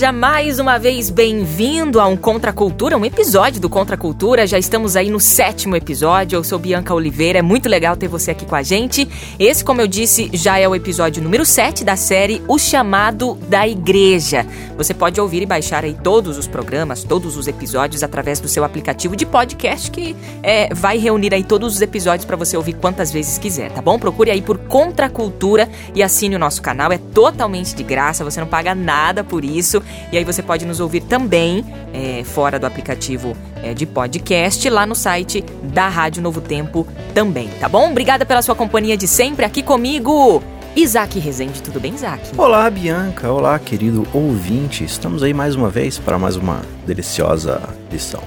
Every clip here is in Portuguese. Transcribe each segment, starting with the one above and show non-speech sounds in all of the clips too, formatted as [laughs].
Seja mais uma vez bem-vindo a um Contra Cultura, um episódio do Contra Cultura. Já estamos aí no sétimo episódio. Eu sou Bianca Oliveira, é muito legal ter você aqui com a gente. Esse, como eu disse, já é o episódio número 7 da série O Chamado da Igreja. Você pode ouvir e baixar aí todos os programas, todos os episódios através do seu aplicativo de podcast que é, vai reunir aí todos os episódios para você ouvir quantas vezes quiser, tá bom? Procure aí por Contra Cultura e assine o nosso canal. É totalmente de graça, você não paga nada por isso isso. E aí você pode nos ouvir também é, fora do aplicativo é, de podcast, lá no site da Rádio Novo Tempo também, tá bom? Obrigada pela sua companhia de sempre aqui comigo. Isaac Rezende, tudo bem, Isaac? Olá, Bianca. Olá, querido ouvinte. Estamos aí mais uma vez para mais uma deliciosa lição.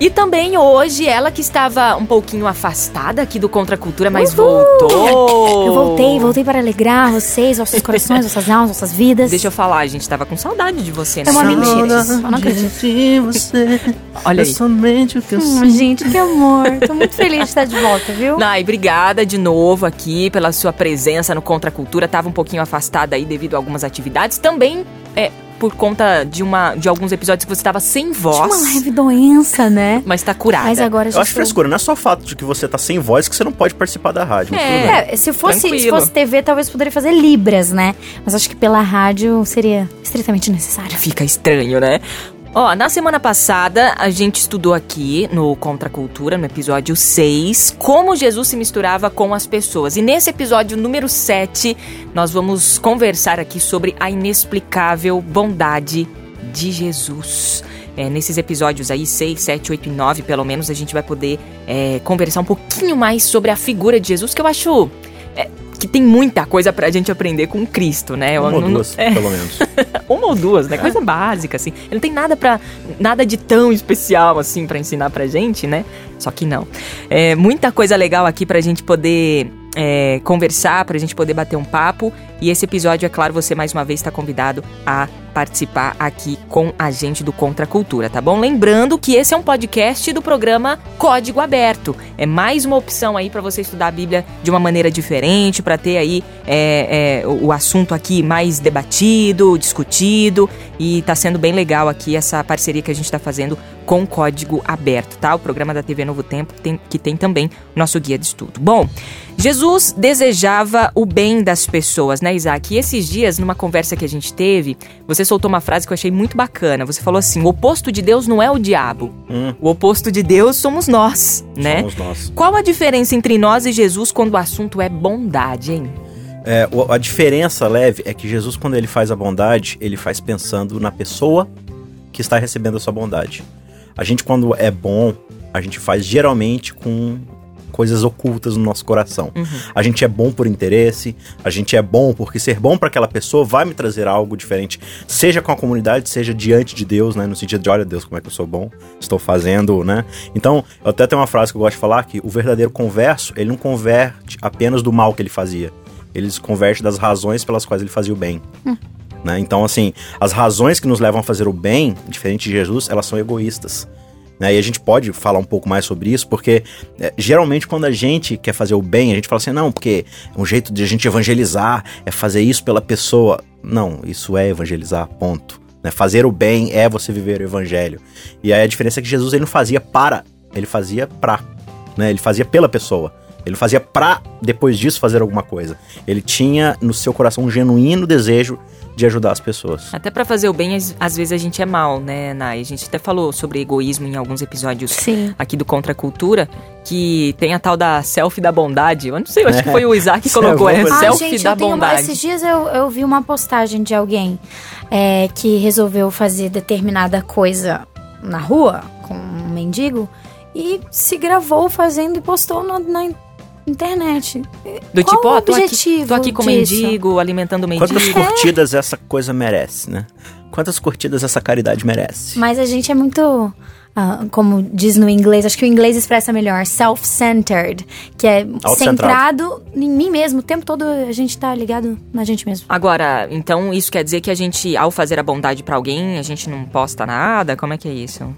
E também hoje, ela que estava um pouquinho afastada aqui do Contra Cultura, mas Uhul! voltou. Eu voltei, voltei para alegrar vocês, vossos [laughs] corações, vossas almas, vossas vidas. Deixa eu falar, a gente tava com saudade de você, né? É uma mentira, eu não acredito. De você, [laughs] Olha é aí. somente o que eu Hum, sinto. gente, que amor. Tô muito [laughs] feliz de estar de volta, viu? Ai, obrigada de novo aqui pela sua presença no Contra Cultura. Tava um pouquinho afastada aí devido a algumas atividades. Também é por conta de uma de alguns episódios que você estava sem Tinha voz. uma leve doença, né? Mas tá curada. Mas agora Eu acho frescura, não é só o fato de que você tá sem voz que você não pode participar da rádio. É. É, se fosse, se fosse TV, talvez poderia fazer libras, né? Mas acho que pela rádio seria estritamente necessário. Fica estranho, né? Ó, na semana passada a gente estudou aqui no Contra Cultura, no episódio 6, como Jesus se misturava com as pessoas. E nesse episódio número 7, nós vamos conversar aqui sobre a inexplicável bondade de Jesus. É, nesses episódios aí, 6, 7, 8 e 9, pelo menos, a gente vai poder é, conversar um pouquinho mais sobre a figura de Jesus, que eu acho é, que tem muita coisa pra gente aprender com Cristo, né? Eu Uma ou não- duas, é, pelo menos. [laughs] uma ou duas, né? Coisa básica, assim. Ele não tem nada para nada de tão especial, assim, pra ensinar pra gente, né? Só que não. É, muita coisa legal aqui pra gente poder é, conversar, pra gente poder bater um papo. E esse episódio, é claro, você mais uma vez está convidado a participar aqui com a gente do Contra Cultura, tá bom? Lembrando que esse é um podcast do programa Código Aberto. É mais uma opção aí pra você estudar a Bíblia de uma maneira diferente, pra ter aí é, é, o assunto aqui mais debatido, discutido. E tá sendo bem legal aqui essa parceria que a gente tá fazendo com Código Aberto, tá? O programa da TV Novo Tempo, tem- que tem também nosso guia de estudo. Bom, Jesus desejava o bem das pessoas, né, Isaac? E esses dias, numa conversa que a gente teve, você soltou uma frase que eu achei muito bacana. Você falou assim: o oposto de Deus não é o diabo. Hum. O oposto de Deus somos nós, né? Somos nós. Qual a diferença entre nós e Jesus quando o assunto é bondade, hein? É, a diferença leve é que Jesus, quando ele faz a bondade, ele faz pensando na pessoa que está recebendo a sua bondade. A gente, quando é bom, a gente faz geralmente com coisas ocultas no nosso coração. A gente é bom por interesse, a gente é bom porque ser bom para aquela pessoa vai me trazer algo diferente, seja com a comunidade, seja diante de Deus, né, no sentido de olha Deus, como é que eu sou bom, estou fazendo, né? Então, eu até tenho uma frase que eu gosto de falar que o verdadeiro converso, ele não converte apenas do mal que ele fazia, ele se converte das razões pelas quais ele fazia o bem. Né? Então, assim, as razões que nos levam a fazer o bem, diferente de Jesus, elas são egoístas. Né? E a gente pode falar um pouco mais sobre isso, porque é, geralmente quando a gente quer fazer o bem, a gente fala assim, não, porque um jeito de a gente evangelizar é fazer isso pela pessoa. Não, isso é evangelizar, ponto. Né? Fazer o bem é você viver o evangelho. E aí a diferença é que Jesus ele não fazia para, ele fazia pra. Né? Ele fazia pela pessoa. Ele fazia pra, depois disso, fazer alguma coisa. Ele tinha no seu coração um genuíno desejo de ajudar as pessoas. Até pra fazer o bem, às, às vezes a gente é mal, né, Nai? A gente até falou sobre egoísmo em alguns episódios Sim. aqui do Contra a Cultura, que tem a tal da selfie da bondade. Eu não sei, eu acho que foi [laughs] o Isaac que é colocou alguma essa Ah, selfie gente, da eu tenho uma- bondade. esses dias eu, eu vi uma postagem de alguém é, que resolveu fazer determinada coisa na rua com um mendigo e se gravou fazendo e postou na, na internet. Do Qual tipo, o ó, tô aqui, objetivo tô aqui com disso? mendigo, alimentando mendigo. Quantas curtidas essa coisa merece, né? Quantas curtidas essa caridade merece? Mas a gente é muito. ah, como diz no inglês, acho que o inglês expressa melhor, self-centered, que é centrado em mim mesmo. O tempo todo a gente tá ligado na gente mesmo. Agora, então isso quer dizer que a gente, ao fazer a bondade pra alguém, a gente não posta nada? Como é que é isso?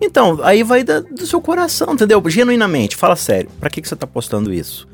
Então, aí vai da- do seu coração, entendeu? Genuinamente, fala sério, pra que, que você tá postando isso?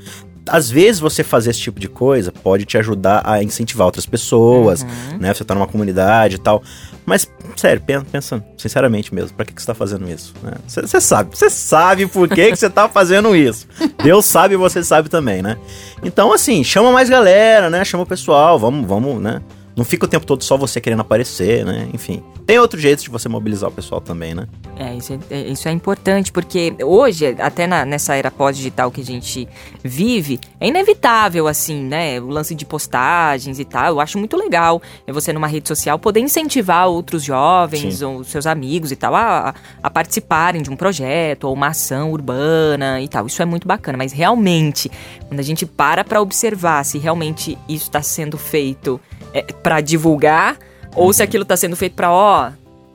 Às vezes você fazer esse tipo de coisa pode te ajudar a incentivar outras pessoas, Uhum. né? Você tá numa comunidade e tal. Mas, sério, pensa, pensa sinceramente mesmo, pra que, que você tá fazendo isso? né? Você você sabe, você sabe por que, que você tá fazendo isso. Deus sabe e você sabe também, né? Então, assim, chama mais galera, né? Chama o pessoal, vamos, vamos, né? Não fica o tempo todo só você querendo aparecer, né? Enfim. Tem outro jeito de você mobilizar o pessoal também, né? É, isso é, é- isso é importante, porque hoje, até na- nessa era pós-digital que a gente vive, é inevitável, assim, né? O lance de postagens e tal. Eu acho muito legal é você numa rede social poder incentivar outros jovens Sim. ou seus amigos e tal a, a- a participarem de um projeto ou uma ação urbana e tal. Isso é muito bacana, mas realmente, quando a gente para pra observar se realmente isso está sendo feito é, para divulgar ou se aquilo tá sendo feito pra, ó,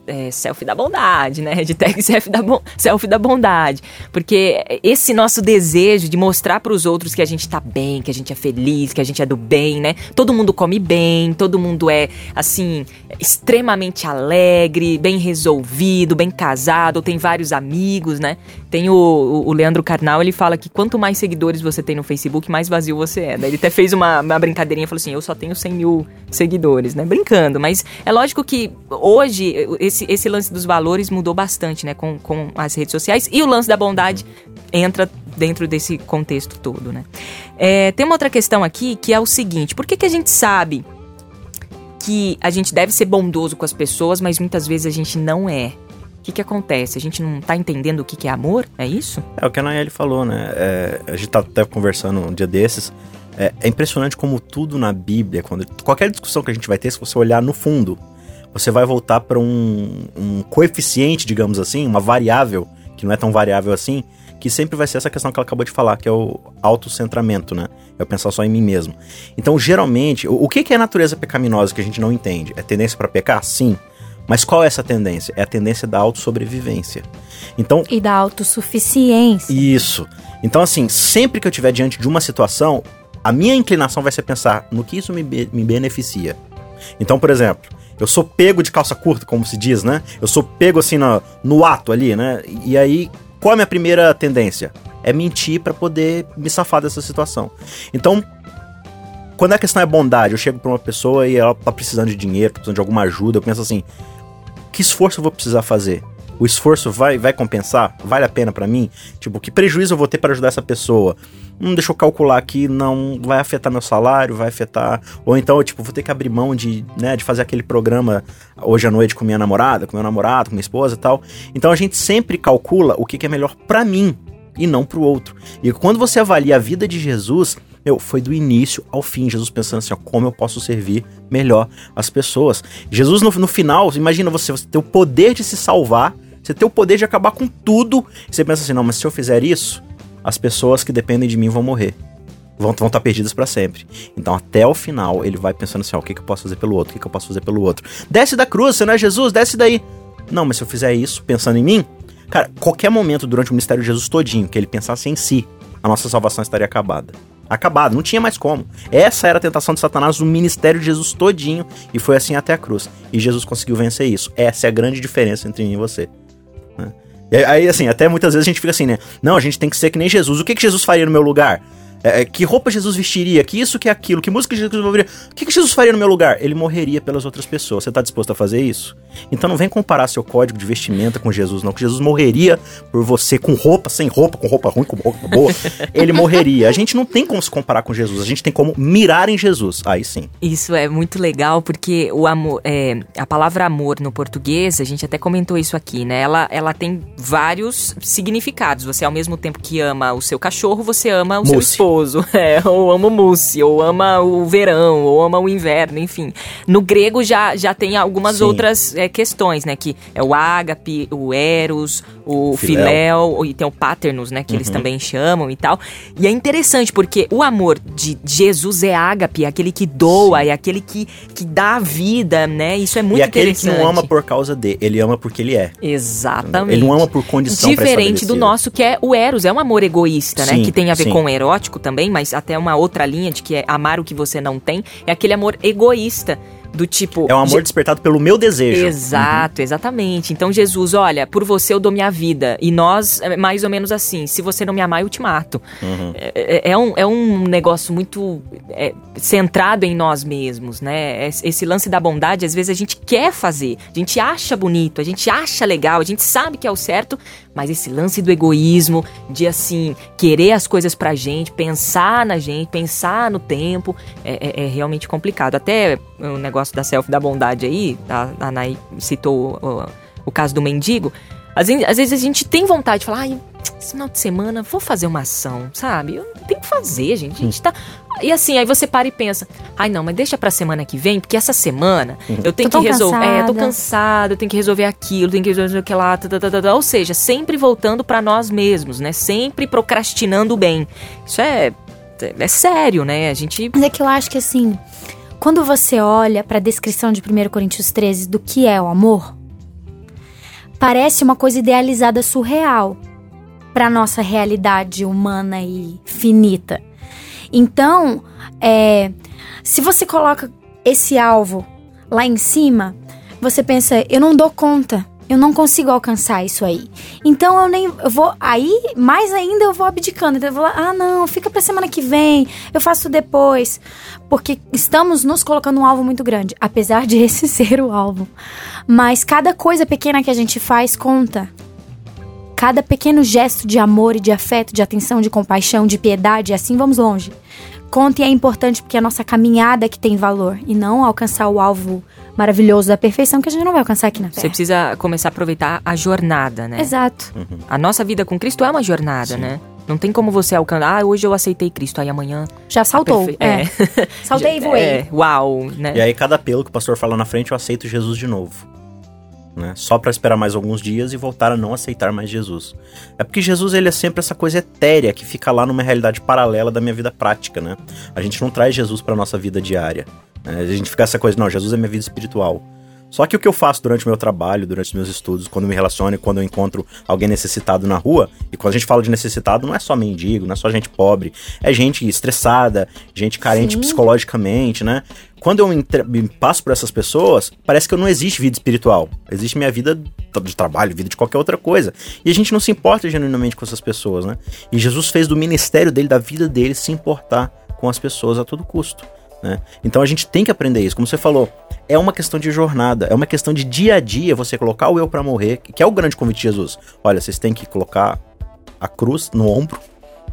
é, selfie da bondade, né? [laughs] Hashtag selfie da, bon- selfie da bondade. Porque esse nosso desejo de mostrar pros outros que a gente tá bem, que a gente é feliz, que a gente é do bem, né? Todo mundo come bem, todo mundo é, assim, extremamente alegre, bem resolvido, bem casado, tem vários amigos, né? Tem o, o- Leandro Carnal, ele fala que quanto mais seguidores você tem no Facebook, mais vazio você é. Daí ele até fez uma, uma brincadeirinha falou assim: eu só tenho 100 mil seguidores, né? Brincando, mas é lógico que hoje esse, esse lance dos valores mudou bastante, né? Com, com as redes sociais e o lance da bondade entra dentro desse contexto todo, né? É, tem uma outra questão aqui que é o seguinte: por que, que a gente sabe que a gente deve ser bondoso com as pessoas, mas muitas vezes a gente não é? O que, que acontece? A gente não tá entendendo o que, que é amor? É isso? É o que a Nayeli falou, né? É, a gente tá até conversando um dia desses. É, é impressionante como tudo na Bíblia, quando qualquer discussão que a gente vai ter, se você olhar no fundo, você vai voltar para um, um coeficiente, digamos assim, uma variável, que não é tão variável assim, que sempre vai ser essa questão que ela acabou de falar, que é o autocentramento, né? É pensar só em mim mesmo. Então, geralmente, o, o que que é natureza pecaminosa que a gente não entende? É tendência para pecar? Sim. Mas qual é essa tendência? É a tendência da autossobreviência. Então, E da autossuficiência. isso. Então, assim, sempre que eu estiver diante de uma situação, a minha inclinação vai ser pensar no que isso me, me beneficia. Então, por exemplo, eu sou pego de calça curta, como se diz, né? Eu sou pego assim no, no ato ali, né? E aí, qual é a minha primeira tendência? É mentir para poder me safar dessa situação. Então, quando a questão é bondade, eu chego pra uma pessoa e ela tá precisando de dinheiro, tá precisando de alguma ajuda, eu penso assim: que esforço eu vou precisar fazer? O esforço vai, vai compensar? Vale a pena pra mim? Tipo, que prejuízo eu vou ter para ajudar essa pessoa? Hum, deixa eu calcular aqui, não vai afetar meu salário, vai afetar. Ou então, eu, tipo, vou ter que abrir mão de, né, de fazer aquele programa hoje à noite com minha namorada, com meu namorado, com minha esposa e tal. Então a gente sempre calcula o que, que é melhor pra mim e não pro outro. E quando você avalia a vida de Jesus, meu, foi do início ao fim, Jesus pensando assim, ó, como eu posso servir melhor as pessoas. Jesus, no, no final, imagina você, você ter o poder de se salvar, você ter o poder de acabar com tudo, e você pensa assim, não, mas se eu fizer isso, as pessoas que dependem de mim vão morrer. Vão estar tá perdidas para sempre. Então, até o final, ele vai pensando assim: ó, o que, que eu posso fazer pelo outro? O que, que eu posso fazer pelo outro? Desce da cruz, você não é Jesus, desce daí. Não, mas se eu fizer isso pensando em mim, cara, qualquer momento durante o ministério de Jesus todinho que ele pensasse em si, a nossa salvação estaria acabada. Acabada, não tinha mais como. Essa era a tentação de Satanás no ministério de Jesus todinho, e foi assim até a cruz. E Jesus conseguiu vencer isso. Essa é a grande diferença entre mim e você. né? E aí, assim, até muitas vezes a gente fica assim, né? Não, a gente tem que ser que nem Jesus. O que, que Jesus faria no meu lugar? É, que roupa Jesus vestiria? Que isso, que aquilo? Que música Jesus ouviria? O que, que Jesus faria no meu lugar? Ele morreria pelas outras pessoas. Você tá disposto a fazer isso? Então não vem comparar seu código de vestimenta com Jesus, não. Que Jesus morreria por você com roupa, sem roupa, com roupa ruim, com roupa boa. [laughs] Ele morreria. A gente não tem como se comparar com Jesus. A gente tem como mirar em Jesus. Aí sim. Isso é muito legal porque o amor, é, a palavra amor no português, a gente até comentou isso aqui, né? Ela, ela tem vários significados. Você ao mesmo tempo que ama o seu cachorro, você ama o seu esposo. Gostoso, [laughs] é, ou ama o mousse, ou ama o verão, ou ama o inverno, enfim. No grego já, já tem algumas Sim. outras é, questões, né? Que é o ágape, o eros, o Filéu. filéu, e tem o paternus, né? Que eles também chamam e tal. E é interessante porque o amor de Jesus é ágape, é aquele que doa, é aquele que, que dá a vida, né? Isso é muito e aquele que interessante. não ama por causa de, ele ama porque ele é. Exatamente. Ele não ama por condição Diferente do nosso, que é o Eros, é um amor egoísta, né? Sim, Que tem a ver sim. com o erótico também, mas até uma outra linha de que é amar o que você não tem. É aquele amor egoísta, do tipo. É um amor Je- despertado pelo meu desejo. Exato, exatamente. Então Jesus, olha, por você eu dou minha vida. E nós, é mais ou menos assim, se você não me amar, eu te mato. Uhum. É, é um, é um negócio muito é, centrado em nós mesmos, né? Es- Esse lance da bondade, às vezes a gente quer fazer, a gente acha bonito, a gente acha legal, a gente sabe que é o certo, mas esse lance do egoísmo, de assim, querer as coisas pra gente, pensar na gente, pensar no tempo, é, é- é realmente complicado. Até o negócio da selfie da bondade aí, a, a Nay citou o, o caso do mendigo. Às vezes, às vezes a gente tem vontade de falar, ai, esse final de semana vou fazer uma ação, sabe? Eu tenho que fazer, gente. A gente tá. E assim, aí você para e pensa, ai não, mas deixa pra semana que vem, porque essa semana eu tenho Tô que resolver. É, tô cansada. cansada, eu tenho que resolver aquilo, tenho que resolver aquilo lá, tá, tá, tá, tá, tá. ou seja, sempre voltando pra nós mesmos, né? Sempre procrastinando o bem. Isso é, é sério, né? A gente. Mas é que eu acho que assim, quando você olha pra descrição de 1 Coríntios 13 do que é o amor, parece uma coisa idealizada surreal pra nossa realidade humana e finita. Então, é, se você coloca esse alvo lá em cima, você pensa, eu não dou conta. Eu não consigo alcançar isso aí. Então eu nem eu vou aí, mais ainda eu vou abdicando. Então eu vou lá, ah, não, fica pra semana que vem, eu faço depois. Porque estamos nos colocando um alvo muito grande, apesar de [laughs] esse ser o alvo. Mas cada coisa pequena que a gente faz conta. Cada pequeno gesto de amor e de afeto, de atenção, de compaixão, de piedade, assim vamos longe. Conta e é importante porque é a nossa caminhada que tem valor e não alcançar o alvo maravilhoso da perfeição que a gente não vai alcançar aqui na Você Terra. precisa começar a aproveitar a jornada, né? Exato. A nossa vida com Cristo é uma jornada, né? Não tem como você alcançar, ah, hoje eu aceitei Cristo, aí amanhã. Já saltou. perfe- É. é. Saltei e [laughs] voei. É, uau, né? E aí, cada apelo que o pastor fala na frente, eu aceito Jesus de novo. Né? Só pra esperar mais alguns dias e voltar a não aceitar mais Jesus. É porque Jesus ele é sempre essa coisa etérea que fica lá numa realidade paralela da minha vida prática, né? A gente não traz Jesus pra nossa vida diária. né? A gente fica essa coisa, não, Jesus é minha vida espiritual. Só que o que eu faço durante o meu trabalho, durante os meus estudos, quando eu me relaciono e quando eu encontro alguém necessitado na rua, e quando a gente fala de necessitado, não é só mendigo, não é só gente pobre, é gente estressada, gente carente Sim. psicologicamente, né? Quando eu entre- passo por essas pessoas, parece que eu não existe vida espiritual. Existe minha vida de trabalho, vida de qualquer outra coisa. E a gente não se importa genuinamente com essas pessoas, né? E Jesus fez do ministério dele, da vida dele, se importar com as pessoas a todo custo. Né? Então a gente tem que aprender isso. Como você falou, é uma questão de jornada, é uma questão de dia a dia você colocar o eu pra morrer, que é o grande convite de Jesus. Olha, vocês têm que colocar a cruz no ombro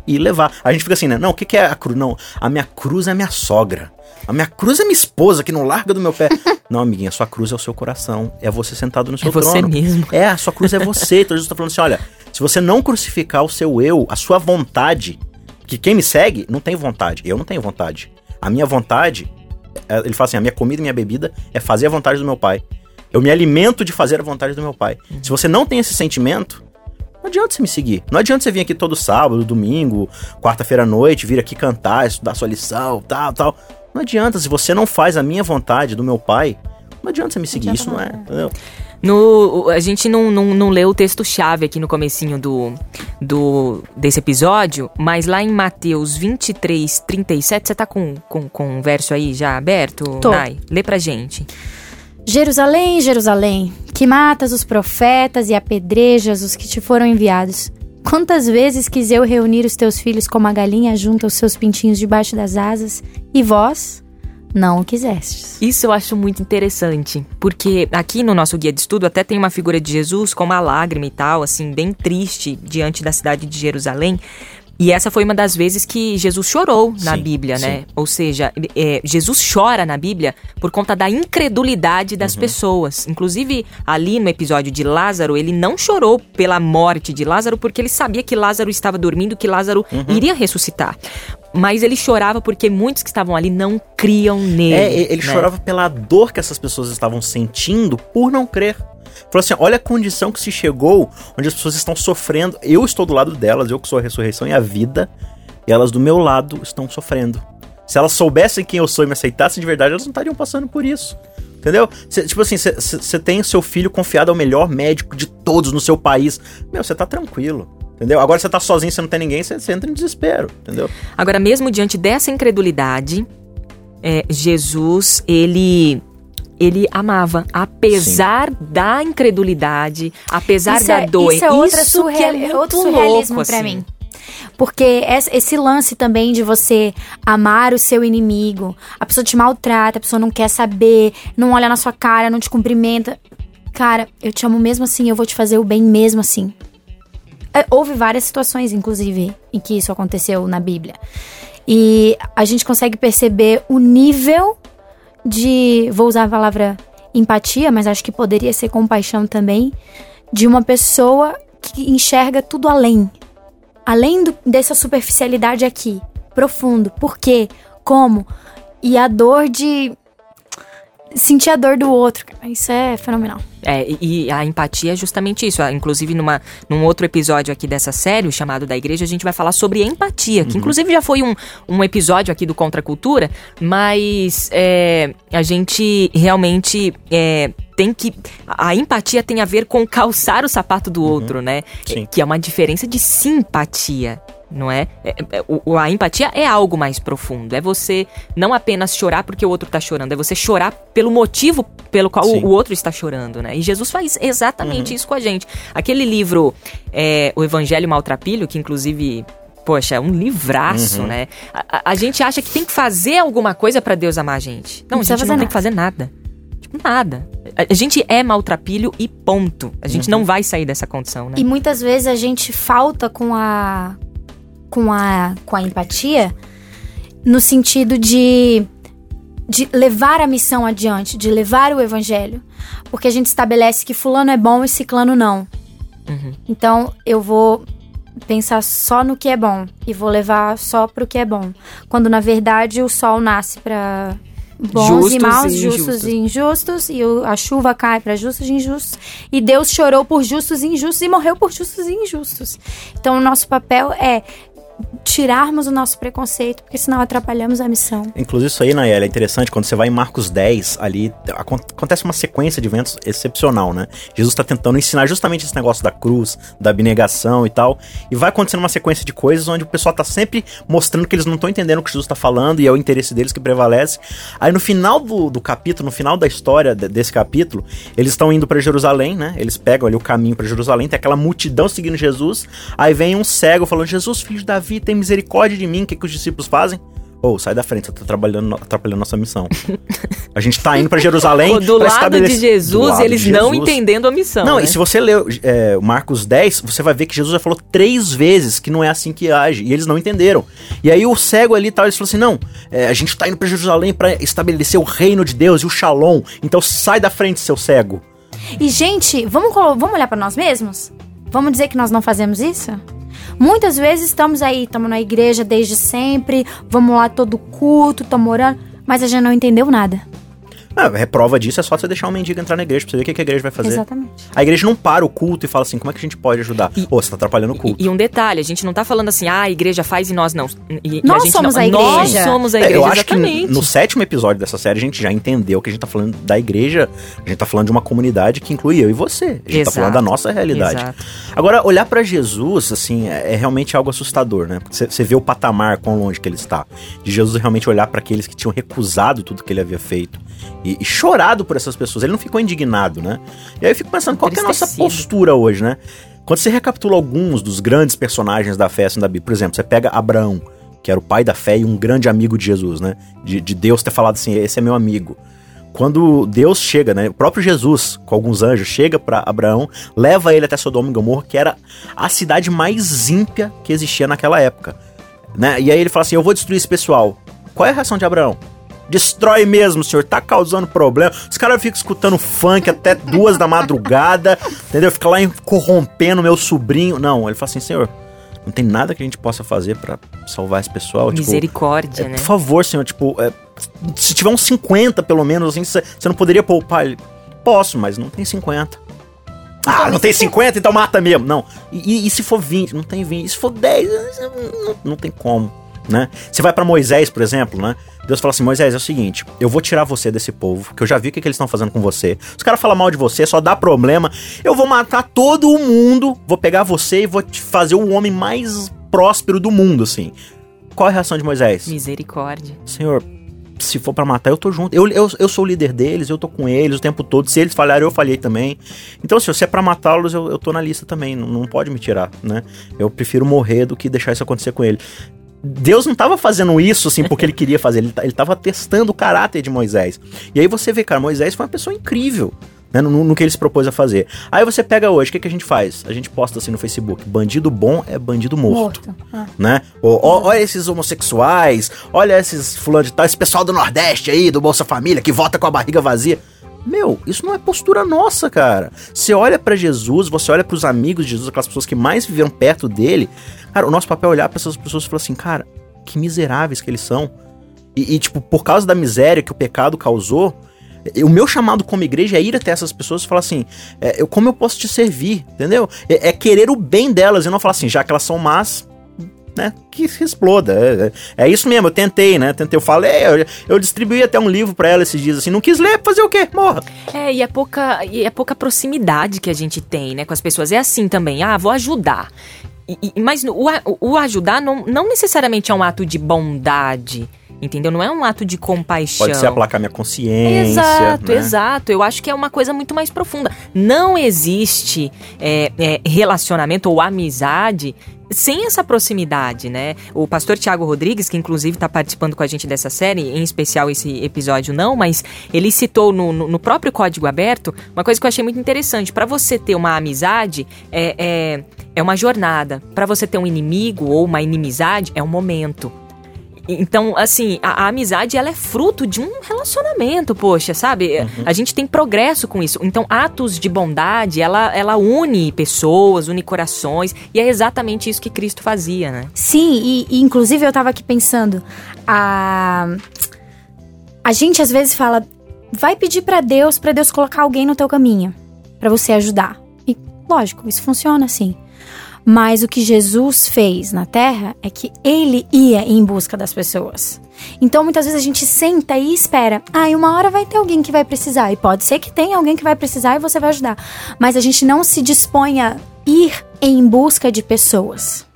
e levar. A gente fica assim, né? Não, o que, que é a cruz? Não, a minha cruz é minha sogra. A minha cruz é minha esposa que não larga do meu pé. [laughs] não, amiguinha, a sua cruz é o seu coração. É você sentado no seu É você trono. mesmo. É, a sua cruz é você. Então Jesus tá falando assim: olha, se você não crucificar o seu eu, a sua vontade, que quem me segue não tem vontade. Eu não tenho vontade. A minha vontade, é- ele fala assim: a minha comida e minha bebida é fazer a vontade do meu pai. Eu me alimento de fazer a vontade do meu pai. Se você não tem esse sentimento, não adianta você me seguir. Não adianta você vir aqui todo sábado, domingo, quarta-feira à noite, vir aqui cantar, estudar sua lição, tal, tal. Não adianta. Se você não faz a minha vontade do meu pai, não adianta você me seguir. Isso não é. entendeu? No, a gente não, não, não leu o texto-chave aqui no comecinho do, do, desse episódio, mas lá em Mateus 23, 37, você tá com, com, com um verso aí já aberto, Tô. Nai? Lê pra gente. Jerusalém, Jerusalém, que matas os profetas e apedrejas os que te foram enviados. Quantas vezes quis eu reunir os teus filhos como a galinha junta os seus pintinhos debaixo das asas, e vós não o quisestes. Isso eu acho muito interessante, porque aqui no nosso guia de estudo até tem uma figura de Jesus com uma lágrima e tal, assim, bem triste diante da cidade de Jerusalém. E essa foi uma das vezes que Jesus chorou na Sim, Bíblia, né? sim. Ou seja, é, Jesus chora na Bíblia por conta da incredulidade das Uhum. pessoas. Inclusive, ali no episódio de Lázaro, ele não chorou pela morte de Lázaro porque ele sabia que Lázaro estava dormindo, que Lázaro Uhum. iria ressuscitar. Mas ele chorava porque muitos que estavam ali não criam nele. É, ele né? chorava pela dor que essas pessoas estavam sentindo por não crer. Falou assim: olha a condição que se chegou, onde as pessoas estão sofrendo. Eu estou do lado delas, eu que sou a ressurreição e a vida, e elas do meu lado estão sofrendo. Se elas soubessem quem eu sou e me aceitassem de verdade, elas não estariam passando por isso. Entendeu? Cê, tipo assim, você tem seu filho confiado ao melhor médico de todos no seu país. Meu, você tá tranquilo. Entendeu? Agora você tá sozinho, você não tem ninguém, você entra em desespero, entendeu? Agora, mesmo diante dessa incredulidade, é, Jesus, ele ele amava, apesar Sim. da incredulidade, apesar isso da é, dor. Isso é outra isso surreal, é, é outro surrealismo para assim. mim. Porque esse lance também de você amar o seu inimigo, a pessoa te maltrata, a pessoa não quer saber, não olha na sua cara, não te cumprimenta. Cara, eu te amo mesmo assim, eu vou te fazer o bem mesmo assim. É, houve várias situações, inclusive, em que isso aconteceu na Bíblia. E a gente consegue perceber o nível de. Vou usar a palavra empatia, mas acho que poderia ser compaixão também. De uma pessoa que enxerga tudo além. Além do, dessa superficialidade aqui. Profundo. Por quê? Como? E a dor de sentir a dor do outro. Isso é fenomenal. É, e a empatia é justamente isso. Ah, inclusive, numa, num outro episódio aqui dessa série, chamado da Igreja, a gente vai falar sobre empatia, que uhum. inclusive já foi um, um episódio aqui do Contra a Cultura, mas é, a gente realmente é, tem que. A empatia tem a ver com calçar o sapato do uhum. outro, né? Sim. Que é uma diferença de simpatia não é? é, é o, a empatia é algo mais profundo. É você não apenas chorar porque o outro está chorando, é você chorar pelo motivo pelo qual o, o, outro está chorando, né? E Jesus faz exatamente uhum. isso com a gente. Aquele livro, é, O Evangelho Maltrapilho, que inclusive poxa, é um livraço, uhum. né? A, a, gente acha que tem que fazer alguma coisa para Deus amar a gente. Não, não a gente não nada. tem que fazer nada. Tipo, nada. A, a gente é maltrapilho e ponto. A gente uhum. não vai sair dessa condição, né? E muitas vezes a gente falta com a com a, com a empatia no sentido de, de levar a missão adiante, de levar o evangelho. Porque a gente estabelece que fulano é bom e ciclano não. Uhum. Então eu vou pensar só no que é bom e vou levar só pro que é bom. Quando na verdade o sol nasce para bons justos e maus, e justos injustos. e injustos, e o, a chuva cai para justos e injustos, e Deus chorou por justos e injustos e morreu por justos e injustos. Então o nosso papel é tirarmos o nosso preconceito, porque senão atrapalhamos a missão. Inclusive isso aí, Nayeli, é interessante, quando você vai em Marcos 10, ali acontece uma sequência de eventos excepcional, né? Jesus está tentando ensinar justamente esse negócio da cruz, da abnegação e tal, e vai acontecendo uma sequência de coisas onde o pessoal tá sempre mostrando que eles não estão entendendo o que Jesus está falando e é o interesse deles que prevalece. Aí no final do, do capítulo, no final da história desse capítulo, eles estão indo para Jerusalém, né? Eles pegam ali o caminho para Jerusalém, tem aquela multidão seguindo Jesus, aí vem um cego falando, Jesus, filho de Davi, Davi, tem misericórdia de mim. O que, que os discípulos fazem? Ô, oh, sai da frente, você tá trabalhando, atrapalhando nossa missão. A gente tá indo para Jerusalém. [laughs] do lado estabelecer... de Jesus, lado eles de Jesus. não entendendo a missão. Não, né? e se você ler é, Marcos 10, você vai ver que Jesus já falou três vezes que não é assim que age. E eles não entenderam. E aí o cego ali tal, eles falou assim: não, é, a gente tá indo para Jerusalém para estabelecer o reino de Deus e o shalom. Então sai da frente, seu cego. E, gente, vamos, vamos olhar para nós mesmos? Vamos dizer que nós não fazemos isso? Muitas vezes estamos aí, estamos na igreja desde sempre, vamos lá todo culto, estamos orando, mas a gente não entendeu nada. Ah, reprova disso é só você deixar um mendigo entrar na igreja pra você ver o que a igreja vai fazer. Exatamente. A igreja não para o culto e fala assim, como é que a gente pode ajudar? E, Pô, você tá atrapalhando o culto. E, e, um detalhe, a gente não tá falando assim, ah, a igreja faz e nós não. E, nós a somos não, a igreja. Nós somos a igreja, é, Eu acho exatamente. que no sétimo episódio dessa série a gente já entendeu que a gente tá falando da igreja, a gente tá falando de uma comunidade que inclui eu e você. A gente tá Exato. tá falando da nossa realidade. Exato. Agora, olhar para Jesus, assim, é, é, realmente algo assustador, né? Você, você vê o patamar, quão longe que ele está. De Jesus realmente olhar para aqueles que tinham recusado tudo que ele havia feito e, e, chorado por essas pessoas. Ele não ficou indignado, né? E aí eu fico pensando, qual é a nossa postura hoje, né? Quando você recapitula alguns dos grandes personagens da fé assim, da Bíblia, por exemplo, você pega Abraão, que era o pai da fé e um grande amigo de Jesus, né? De, de Deus ter falado assim: esse é meu amigo. Quando Deus chega, né? O próprio Jesus, com alguns anjos, chega para Abraão, leva ele até Sodoma e Gomorra, que era a cidade mais ímpia que existia naquela época. Né? E aí ele fala assim: Eu vou destruir esse pessoal. Qual é a reação de Abraão? Destrói mesmo, senhor. Tá causando problema. Os caras ficam escutando funk até duas da madrugada, [laughs] entendeu? Fica lá corrompendo meu sobrinho. Não, ele fala assim, senhor, Não tem nada que a gente possa fazer pra salvar esse pessoal. tipo, Misericórdia, é, né? Por favor, senhor, tipo, é, se tiver uns 50 pelo menos, assim, você você não poderia poupar ele? Posso, mas não tem 50. Ah, não tem 50, então mata mesmo. Não. E, e- e se for 20? Não tem 20. E se for 10? Não, não tem como, né? Você vai pra Moisés, por exemplo, né? Deus fala assim: Moisés, é o seguinte, eu vou tirar você desse povo, que eu já vi o que, que eles estão fazendo com você. Os caras falam mal de você, só dá problema. Eu vou matar todo o mundo, vou pegar você e vou te fazer o homem mais próspero do mundo, assim. Qual é a reação de Moisés? Misericórdia. Senhor, se for pra matar, eu tô junto. Eu, eu, eu sou o líder deles, eu tô com eles o tempo todo. Se eles falharem, eu falhei também. Então, se é pra matá-los, eu, eu tô na lista também. Não, não pode me tirar, né? Eu prefiro morrer do que deixar isso acontecer com ele. Deus não tava fazendo isso, assim, porque ele queria fazer. Ele, ta- ele tava testando o caráter de Moisés. E aí você vê, cara, Moisés foi uma pessoa incrível. Né, no, no que ele se propôs a fazer. Aí você pega hoje, o que, que a gente faz? A gente posta assim no Facebook: bandido bom é bandido morto Morto. Ah. né? Ou, ó, olha esses homossexuais, olha esses fulano de tal, esse pessoal do Nordeste aí, do Bolsa Família, que vota com a barriga vazia. Meu, isso não é postura nossa, cara. Você olha pra Jesus, você olha pros amigos de Jesus, aquelas pessoas que mais viveram perto dele. Cara, o nosso papel é olhar pra essas pessoas e falar assim, cara, que miseráveis que eles são. E, e, tipo, por causa da miséria que o pecado causou, o meu chamado como igreja é ir até essas pessoas e falar assim: é, eu, como eu posso te servir, entendeu? É, é querer o bem delas e não falar assim, já que elas são más, né, que se exploda. É, é- é isso mesmo, eu tentei, né? Tentei, eu falei, eu, eu distribuí até um livro pra ela esses dias assim, não quis ler, fazer o quê? Morra. É, e é pouca, e é pouca proximidade que a gente tem, né, com as pessoas. É assim também, ah, vou ajudar. E- e- mas o, o ajudar não, não necessariamente é um ato de bondade, entendeu? Não é um ato de compaixão. Pode ser aplacar minha consciência. Exato, né? exato. Eu acho que é uma coisa muito mais profunda. Não existe é, é, relacionamento ou amizade sem essa proximidade, né? O pastor Tiago Rodrigues, que inclusive está participando com a gente dessa série, em especial esse episódio não, mas ele citou no, no- no próprio Código Aberto uma coisa que eu achei muito interessante. Para você ter uma amizade, é, é, é uma jornada. Para você ter um inimigo ou uma inimizade, é um momento. Então, assim, a, a amizade ela é fruto de um relacionamento, poxa, sabe? A gente tem progresso com isso. Então, atos de bondade, ela, ela une pessoas, une corações, e é exatamente isso que Cristo fazia, né? Sim, e, e, inclusive eu tava aqui pensando, a a gente às vezes fala, vai pedir pra Deus, pra Deus colocar alguém no teu caminho, pra você ajudar. Lógico, isso funciona assim. Mas o que Jesus fez na terra é que ele ia em busca das pessoas. Então muitas vezes a gente senta e espera. Ah, e uma hora vai ter alguém que vai precisar. E pode ser que tenha alguém que vai precisar e você vai ajudar. Mas a gente não se dispõe a ir em busca de pessoas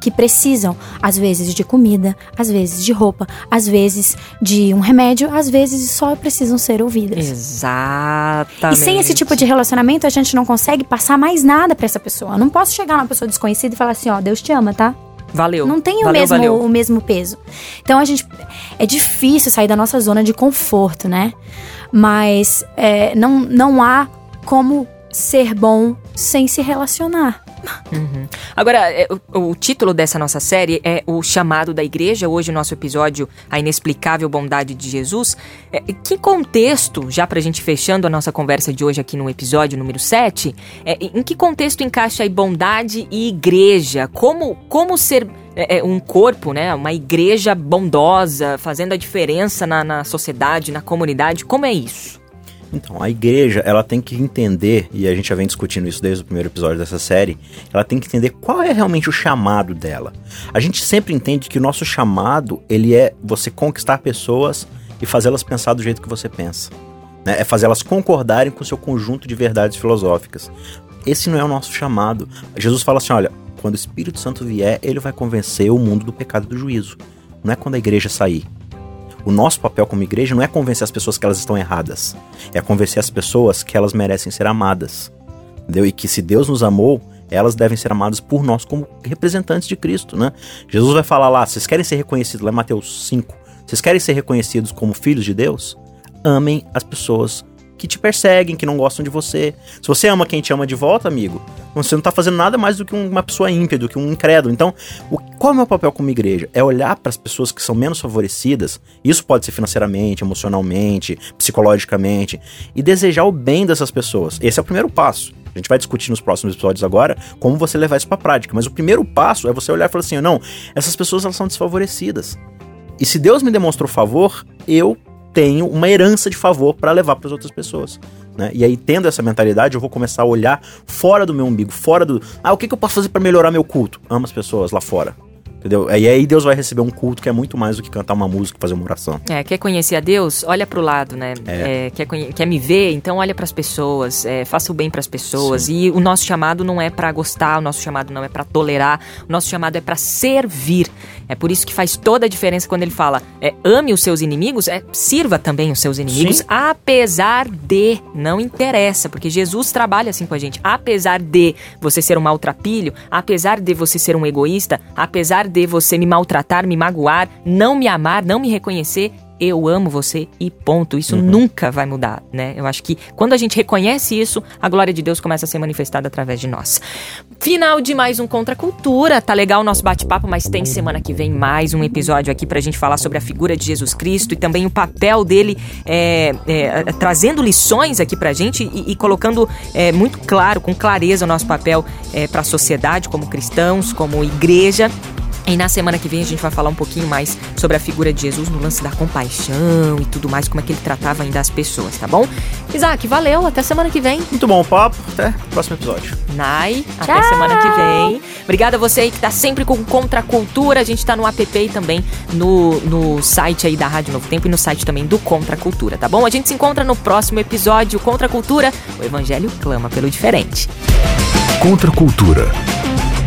que precisam, às vezes, de comida, às vezes de roupa, às vezes de um remédio, às vezes só precisam ser ouvidas. Exatamente. E sem esse tipo de relacionamento, a gente não consegue passar mais nada pra essa pessoa. Eu não posso chegar numa pessoa desconhecida e falar assim, ó, Deus te ama, tá? Valeu. Não tem o valeu, mesmo, valeu. o mesmo peso. Então a gente. É difícil sair da nossa zona de conforto, né? Mas é, não, não há como ser bom sem se relacionar. Agora, é, o, o título dessa nossa série é O Chamado da Igreja. Hoje, o nosso episódio, A Inexplicável Bondade de Jesus. É, que contexto, já pra gente fechando a nossa conversa de hoje aqui no episódio número 7, é, em que contexto encaixa aí bondade e igreja? Como, como ser é, é, um corpo, né? Uma igreja bondosa, fazendo a diferença na, na sociedade, na comunidade? Como é isso? Então, a igreja, ela tem que entender, e a gente já vem discutindo isso desde o primeiro episódio dessa série, ela tem que entender qual é realmente o chamado dela. A gente sempre entende que o nosso chamado, ele é você conquistar pessoas e fazê-las pensar do jeito que você pensa. né? É fazê-las concordarem com o seu conjunto de verdades filosóficas. Esse não é o nosso chamado. Jesus fala assim, olha, quando o Espírito Santo vier, ele vai convencer o mundo do pecado e do juízo. Não é quando a igreja sair. O nosso papel como igreja não é convencer as pessoas que elas estão erradas, é convencer as pessoas que elas merecem ser amadas. Entendeu? E que se Deus nos amou, elas devem ser amadas por nós como representantes de Cristo, né? Jesus vai falar lá, vocês querem ser reconhecidos, lá em Mateus 5, vocês querem ser reconhecidos como filhos de Deus? Amem as pessoas que te perseguem, que não gostam de você. Se você ama quem te ama de volta, amigo, você não tá fazendo nada mais do que uma pessoa ímpia, do que um incrédulo. Então, o, qual é o meu papel como igreja? É olhar para as pessoas que são menos favorecidas, isso pode ser financeiramente, emocionalmente, psicologicamente, e desejar o bem dessas pessoas. Esse é o primeiro passo. A gente vai discutir nos próximos episódios agora como você levar isso pra prática. Mas o primeiro passo é você olhar e falar assim: não, essas pessoas elas são desfavorecidas. E se Deus me demonstrou favor, eu tenho uma herança de favor para levar para as outras pessoas. Né? E aí, tendo essa mentalidade, eu vou começar a olhar fora do meu umbigo, fora do. Ah, o que, que eu posso fazer para melhorar meu culto? Ama as pessoas lá fora. Entendeu? E aí Deus vai receber um culto que é muito mais do que cantar uma música, fazer uma oração. É, quer conhecer a Deus? Olha pro lado, né? É. É, quer, quer me ver? Então olha pras pessoas, é, faça o bem pras pessoas. Sim. E o nosso chamado não é pra gostar, o nosso chamado não é pra tolerar, o nosso chamado é pra servir. É por isso que faz toda a diferença quando ele fala, é, ame os seus inimigos, é, sirva também os seus inimigos, Sim. apesar de, não interessa, porque Jesus trabalha assim com a gente. Apesar de você ser um maltrapilho, apesar de você ser um egoísta, apesar de você me maltratar, me magoar, não me amar, não me reconhecer, eu amo você e ponto. Isso nunca vai mudar, né? Eu acho que quando a gente reconhece isso, a glória de Deus começa a ser manifestada através de nós. Final de mais um Contra a Cultura. Tá legal o nosso bate-papo, mas tem semana que vem mais um episódio aqui pra gente falar sobre a figura de Jesus Cristo e também o papel dele é, é, trazendo lições aqui pra gente e, e colocando é, muito claro, com clareza, o nosso papel é, pra sociedade, como cristãos, como igreja. E na semana que vem a gente vai falar um pouquinho mais sobre a figura de Jesus no lance da compaixão e tudo mais, como é que ele tratava ainda as pessoas, tá bom? Isaac, valeu, até semana que vem. Muito bom o papo, até o próximo episódio. Nai, até Tchau. semana que vem. Obrigada a você aí que tá sempre com Contra a Cultura. A gente tá no app e também no, no site aí da Rádio Novo Tempo e no site também do Contra a Cultura, tá bom? A gente se encontra no próximo episódio Contra a Cultura. O Evangelho clama pelo diferente. Contra a cultura.